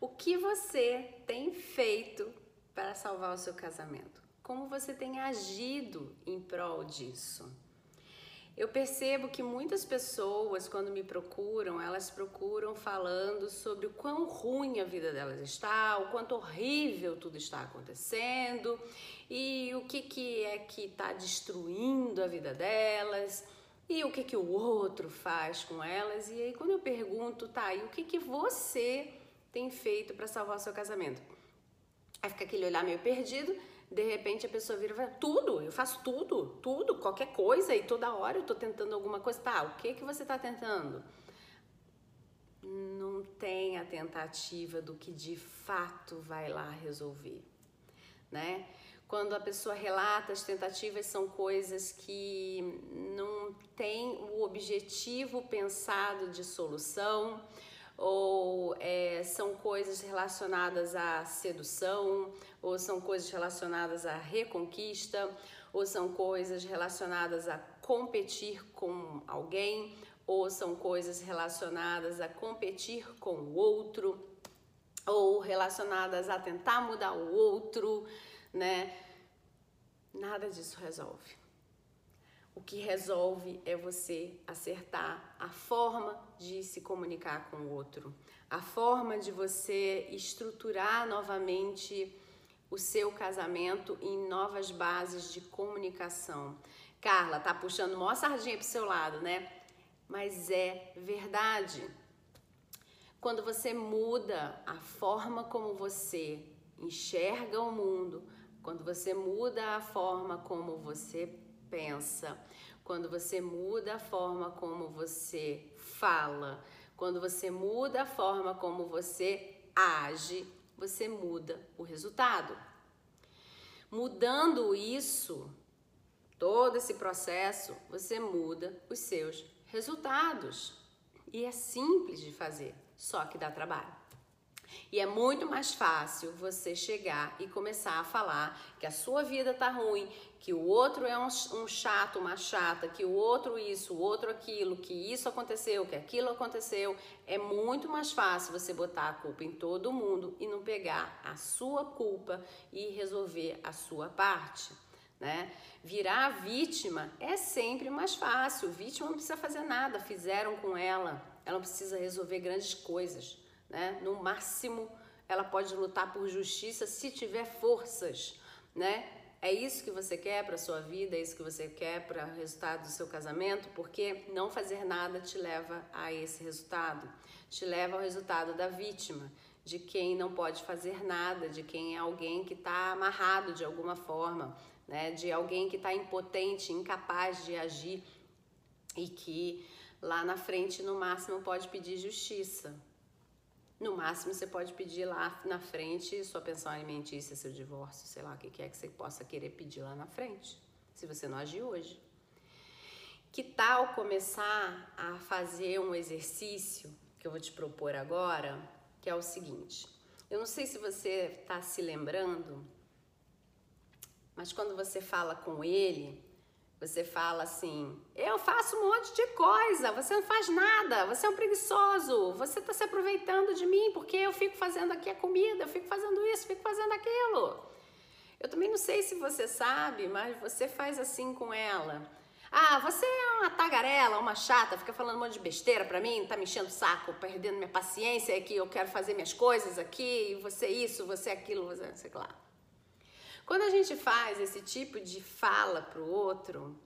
O que você tem feito para salvar o seu casamento? Como você tem agido em prol disso? Eu percebo que muitas pessoas, quando me procuram, elas procuram falando sobre o quão ruim a vida delas está, o quanto horrível tudo está acontecendo e o que, que é que está destruindo a vida delas e o que, que o outro faz com elas. E aí, quando eu pergunto, tá, e o que, que você tem feito para salvar o seu casamento? Aí fica aquele olhar meio perdido de repente a pessoa vira e fala, tudo, eu faço tudo, tudo, qualquer coisa e toda hora eu tô tentando alguma coisa. Tá, o que que você tá tentando? Não tem a tentativa do que de fato vai lá resolver, né? Quando a pessoa relata as tentativas são coisas que não tem o objetivo pensado de solução, ou é, são coisas relacionadas à sedução, ou são coisas relacionadas à reconquista, ou são coisas relacionadas a competir com alguém, ou são coisas relacionadas a competir com o outro, ou relacionadas a tentar mudar o outro, né? Nada disso resolve. O que resolve é você acertar a forma de se comunicar com o outro, a forma de você estruturar novamente o seu casamento em novas bases de comunicação. Carla, tá puxando maior sardinha pro seu lado, né? Mas é verdade. Quando você muda a forma como você enxerga o mundo, quando você muda a forma como você pensa, quando você muda a forma como você fala, quando você muda a forma como você age, você muda o resultado. Mudando isso, todo esse processo, você muda os seus resultados. E é simples de fazer, só que dá trabalho. E é muito mais fácil você chegar e começar a falar que a sua vida tá ruim, que o outro é um, um, chato, uma chata, que o outro isso, o outro aquilo, que isso aconteceu, que aquilo aconteceu. É muito mais fácil você botar a culpa em todo mundo e não pegar a sua culpa e resolver a sua parte. Né? Virar vítima é sempre mais fácil. Vítima não precisa fazer nada, fizeram com ela. Ela não precisa resolver grandes coisas né? No máximo, ela pode lutar por justiça se tiver forças, né? É isso que você quer para sua vida, é isso que você quer para o resultado do seu casamento, porque não fazer nada te leva a esse resultado, te leva ao resultado da vítima, de quem não pode fazer nada, de quem é alguém que está amarrado de alguma forma, né? De alguém que está impotente, incapaz de agir e que lá na frente no máximo pode pedir justiça, no máximo, você pode pedir lá na frente sua pensão alimentícia, seu divórcio, sei lá, o que é que você possa querer pedir lá na frente, se você não agir hoje. Que tal começar a fazer um exercício que eu vou te propor agora, que é o seguinte. Eu não sei se você está se lembrando, mas quando você fala com ele, você fala assim: eu faço um monte de coisa, você não faz nada, você é um preguiçoso, você está se aproveitando de mim porque eu fico fazendo aqui a comida, eu fico fazendo isso, fico fazendo aquilo. Eu também não sei se você sabe, mas você faz assim com ela. Ah, você é uma tagarela, uma chata, fica falando um monte de besteira pra mim, tá me enchendo o saco, perdendo minha paciência aqui, eu quero fazer minhas coisas aqui, você isso, você aquilo, você sei lá. Quando a gente faz esse tipo de fala para o outro,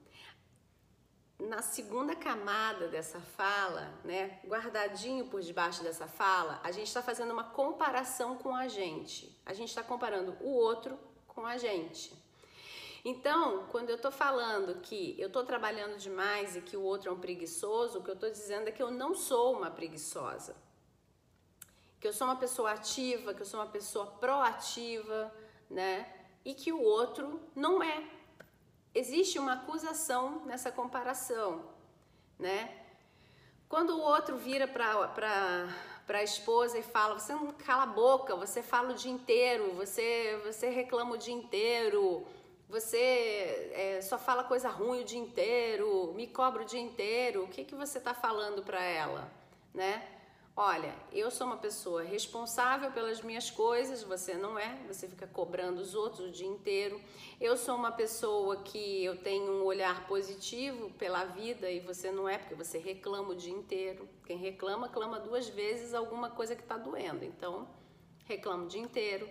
na segunda camada dessa fala, né, guardadinho por debaixo dessa fala, a gente está fazendo uma comparação com a gente. A gente está comparando o outro com a gente. Então, quando eu estou falando que eu estou trabalhando demais e que o outro é um preguiçoso, o que eu estou dizendo é que eu não sou uma preguiçosa. Que eu sou uma pessoa ativa, que eu sou uma pessoa proativa, né? E que o outro não é. Existe uma acusação nessa comparação, né? Quando o outro vira para a esposa e fala: Você não cala a boca, você fala o dia inteiro, você, você reclama o dia inteiro, você é, só fala coisa ruim o dia inteiro, me cobra o dia inteiro, o que, que você está falando para ela, né? Olha, eu sou uma pessoa responsável pelas minhas coisas, você não é, você fica cobrando os outros o dia inteiro. Eu sou uma pessoa que eu tenho um olhar positivo pela vida e você não é, porque você reclama o dia inteiro. Quem reclama, clama duas vezes alguma coisa que está doendo. Então, reclama o dia inteiro.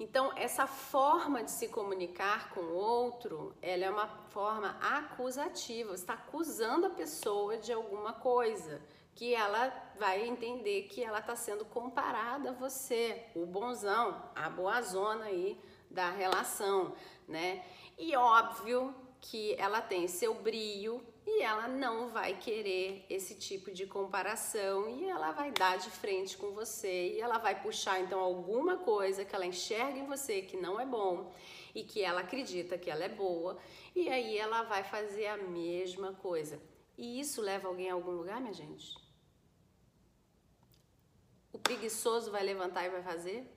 Então, essa forma de se comunicar com o outro, ela é uma forma acusativa. Você está acusando a pessoa de alguma coisa que ela vai entender que ela está sendo comparada a você, o bonzão, a boa zona aí da relação, né? E óbvio que ela tem seu brilho e ela não vai querer esse tipo de comparação e ela vai dar de frente com você e ela vai puxar então alguma coisa que ela enxerga em você que não é bom e que ela acredita que ela é boa e aí ela vai fazer a mesma coisa. E isso leva alguém a algum lugar, minha gente? O preguiçoso vai levantar e vai fazer?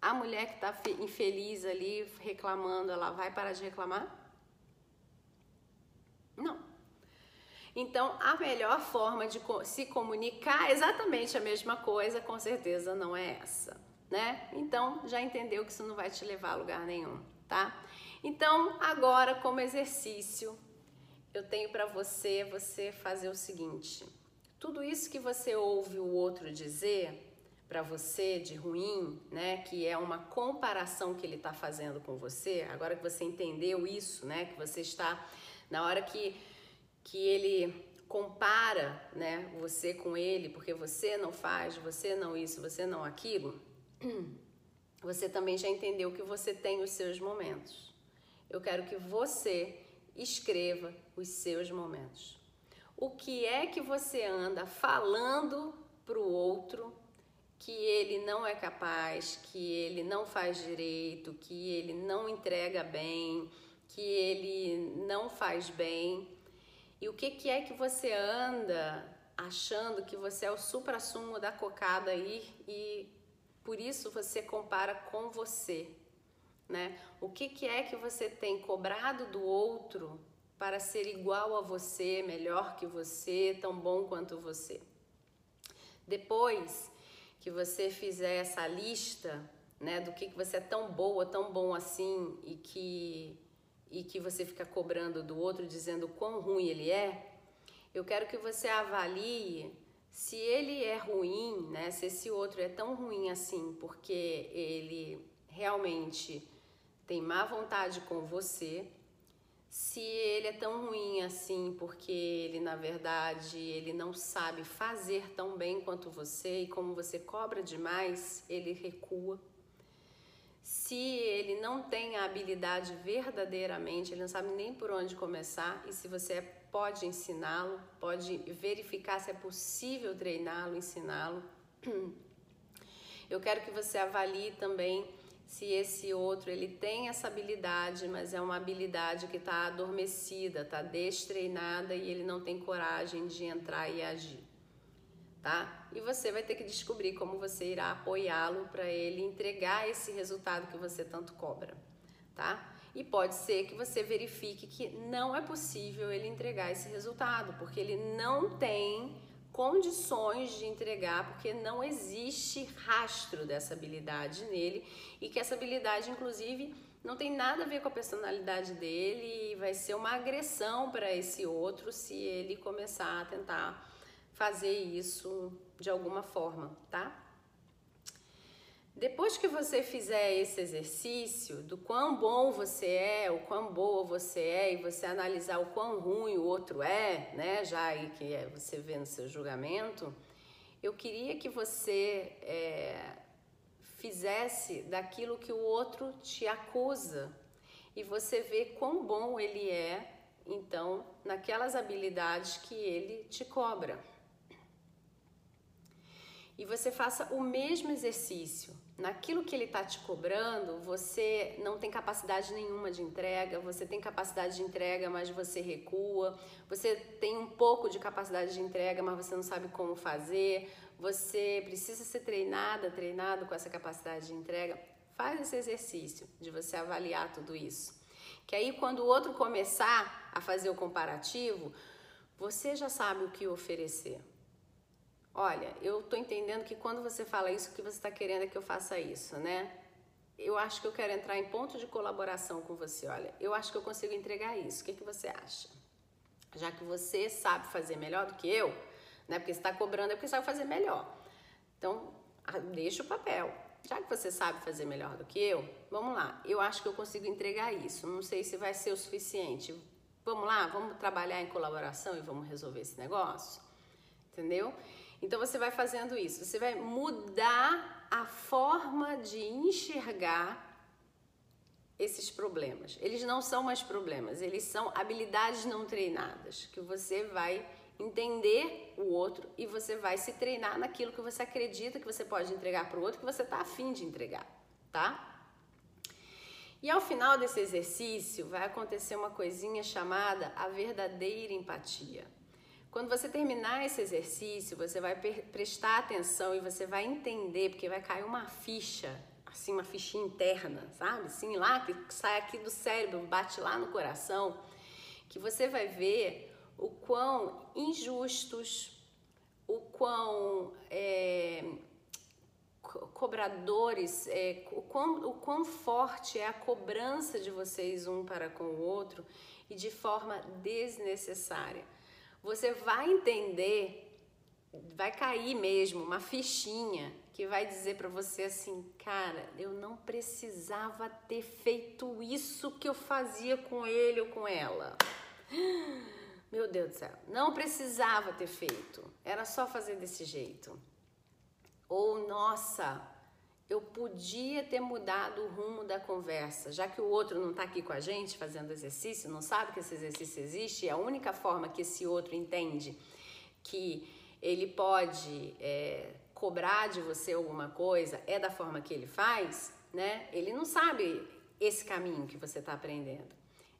A mulher que está infeliz ali, reclamando, ela vai parar de reclamar? Não. Então, a melhor forma de se comunicar é exatamente a mesma coisa, com certeza não é essa, né? Então, já entendeu que isso não vai te levar a lugar nenhum, tá? Então, agora, como exercício, eu tenho para você, você fazer o seguinte: tudo isso que você ouve o outro dizer para você de ruim, né, que é uma comparação que ele está fazendo com você, agora que você entendeu isso, né, que você está na hora que que ele compara, né, você com ele, porque você não faz, você não isso, você não aquilo, você também já entendeu que você tem os seus momentos. Eu quero que você escreva os seus momentos o que é que você anda falando para o outro que ele não é capaz, que ele não faz direito, que ele não entrega bem, que ele não faz bem. E o que, que é que você anda achando que você é o supra-sumo da cocada aí e por isso você compara com você, né? O que, que é que você tem cobrado do outro para ser igual a você, melhor que você, tão bom quanto você. Depois que você fizer essa lista, né, do que, que você é tão boa, tão bom assim e que e que você fica cobrando do outro dizendo quão ruim ele é, eu quero que você avalie se ele é ruim, né? Se esse outro é tão ruim assim porque ele realmente tem má vontade com você, se ele é tão ruim assim porque ele na verdade ele não sabe fazer tão bem quanto você e como você cobra demais, ele recua. Se ele não tem a habilidade verdadeiramente, ele não sabe nem por onde começar e se você pode ensiná-lo, pode verificar se é possível treiná-lo, ensiná-lo. Eu quero que você avalie também se esse outro ele tem essa habilidade, mas é uma habilidade que está adormecida, está destreinada e ele não tem coragem de entrar e agir, tá? E você vai ter que descobrir como você irá apoiá-lo para ele entregar esse resultado que você tanto cobra, tá? E pode ser que você verifique que não é possível ele entregar esse resultado, porque ele não tem condições de entregar, porque não existe rastro dessa habilidade nele e que essa habilidade, inclusive, não tem nada a ver com a personalidade dele e vai ser uma agressão para esse outro se ele começar a tentar fazer isso de alguma forma, tá? Depois que você fizer esse exercício do quão bom você é, o quão boa você é, e você analisar o quão ruim o outro é, né, já aí que é, você vê no seu julgamento, eu queria que você é, fizesse daquilo que o outro te acusa e você vê quão bom ele é, então, naquelas habilidades que ele te cobra. E você faça o mesmo exercício naquilo que ele está te cobrando, você não tem capacidade nenhuma de entrega, você tem capacidade de entrega, mas você recua, você tem um pouco de capacidade de entrega, mas você não sabe como fazer, você precisa ser treinada, treinado com essa capacidade de entrega. Faz esse exercício de você avaliar tudo isso. Que aí, quando o outro começar a fazer o comparativo, você já sabe o que oferecer. Olha, eu tô entendendo que quando você fala isso, o que você está querendo é que eu faça isso, né? Eu acho que eu quero entrar em ponto de colaboração com você. Olha, eu acho que eu consigo entregar isso. O que, que você acha? Já que você sabe fazer melhor do que eu, né? Porque está cobrando é porque sabe fazer melhor. Então, deixa o papel. Já que você sabe fazer melhor do que eu, vamos lá. Eu acho que eu consigo entregar isso. Não sei se vai ser o suficiente. Vamos lá, vamos trabalhar em colaboração e vamos resolver esse negócio? Entendeu? Então você vai fazendo isso, você vai mudar a forma de enxergar esses problemas. Eles não são mais problemas, eles são habilidades não treinadas que você vai entender o outro e você vai se treinar naquilo que você acredita que você pode entregar para o outro, que você está afim de entregar, tá? E ao final desse exercício vai acontecer uma coisinha chamada a verdadeira empatia. Quando você terminar esse exercício, você vai prestar atenção e você vai entender, porque vai cair uma ficha, assim, uma fichinha interna, sabe? Assim, lá, que sai aqui do cérebro, bate lá no coração, que você vai ver o quão injustos, o quão é, cobradores, é, o, quão, o quão forte é a cobrança de vocês um para com o outro e de forma desnecessária você vai entender, vai cair mesmo uma fichinha que vai dizer para você assim, cara, eu não precisava ter feito isso que eu fazia com ele ou com ela. Meu Deus do céu, não precisava ter feito, era só fazer desse jeito. Ou, nossa, eu podia ter mudado o rumo da conversa, já que o outro não está aqui com a gente fazendo exercício, não sabe que esse exercício existe, e a única forma que esse outro entende que ele pode é, cobrar de você alguma coisa é da forma que ele faz, né? Ele não sabe esse caminho que você está aprendendo.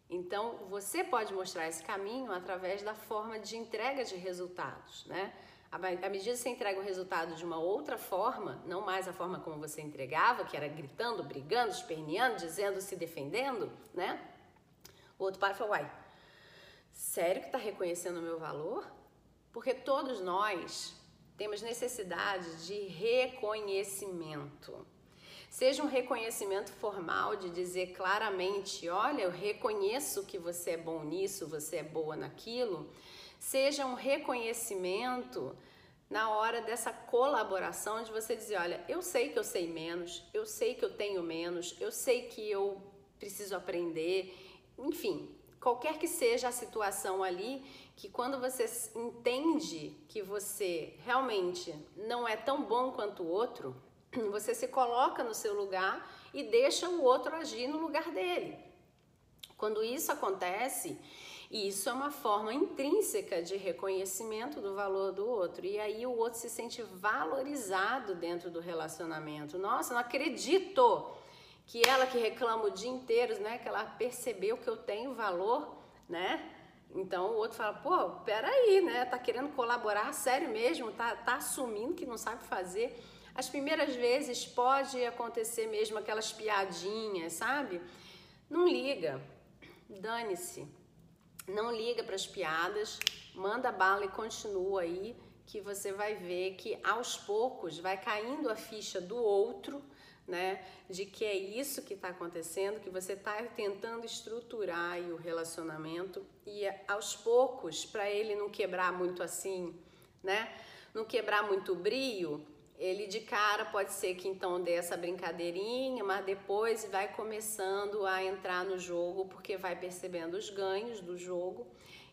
Então, você pode mostrar esse caminho através da forma de entrega de resultados, né? À medida que você entrega o resultado de uma outra forma, não mais a forma como você entregava, que era gritando, brigando, esperneando, dizendo, se defendendo, né? O outro pai falou, uai, sério que está reconhecendo o meu valor? Porque todos nós temos necessidade de reconhecimento. Seja um reconhecimento formal de dizer claramente, olha, eu reconheço que você é bom nisso, você é boa naquilo, seja um reconhecimento na hora dessa colaboração de você dizer, olha, eu sei que eu sei menos, eu sei que eu tenho menos, eu sei que eu preciso aprender, enfim, qualquer que seja a situação ali, que quando você entende que você realmente não é tão bom quanto o outro, você se coloca no seu lugar e deixa o outro agir no lugar dele. Quando isso acontece, e isso é uma forma intrínseca de reconhecimento do valor do outro. E aí o outro se sente valorizado dentro do relacionamento. Nossa, não acredito que ela que reclama o dia inteiro, né, que ela percebeu que eu tenho valor, né? Então o outro fala, pô, peraí, né? Tá querendo colaborar, sério mesmo, tá, tá assumindo que não sabe fazer. As primeiras vezes pode acontecer mesmo aquelas piadinhas, sabe? Não liga, dane-se não liga para as piadas, manda bala e continua aí, que você vai ver que aos poucos vai caindo a ficha do outro, né? De que é isso que está acontecendo, que você está tentando estruturar o relacionamento e aos poucos, para ele não quebrar muito assim, né? Não quebrar muito brio, ele de cara pode ser que então dê essa brincadeirinha, mas depois vai começando a entrar no jogo porque vai percebendo os ganhos do jogo.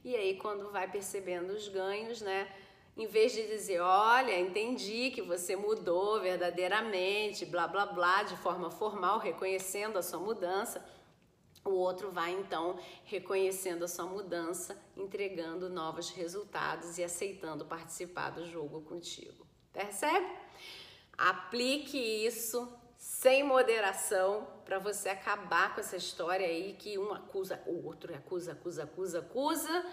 E aí quando vai percebendo os ganhos, né, em vez de dizer, olha, entendi que você mudou verdadeiramente, blá blá blá, de forma formal, reconhecendo a sua mudança, o outro vai então reconhecendo a sua mudança, entregando novos resultados e aceitando participar do jogo contigo. Percebe? Aplique isso sem moderação para você acabar com essa história aí que um acusa o outro, acusa, acusa, acusa, acusa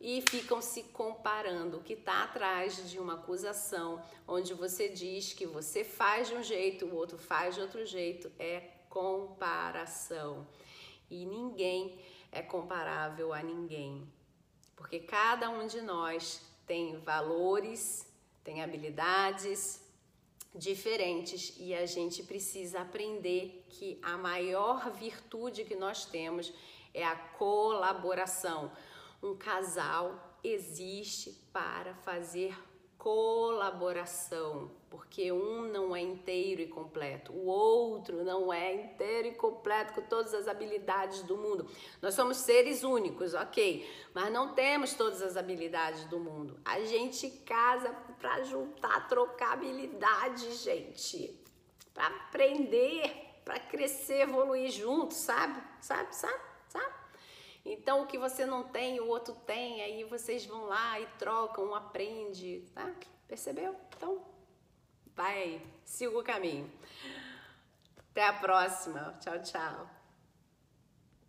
e ficam se comparando. O que está atrás de uma acusação, onde você diz que você faz de um jeito, o outro faz de outro jeito, é comparação. E ninguém é comparável a ninguém, porque cada um de nós tem valores tem habilidades diferentes e a gente precisa aprender que a maior virtude que nós temos é a colaboração. Um casal existe para fazer colaboração, porque um não é inteiro e completo, o outro não é inteiro e completo com todas as habilidades do mundo. Nós somos seres únicos, ok, mas não temos todas as habilidades do mundo. A gente casa para juntar, trocar habilidades, gente, para aprender, para crescer, evoluir junto? Sabe, sabe, sabe? Então, o que você não tem, o outro tem, aí vocês vão lá e trocam, um aprende, tá? Percebeu? Então, vai siga o caminho. Até a próxima. Tchau, tchau.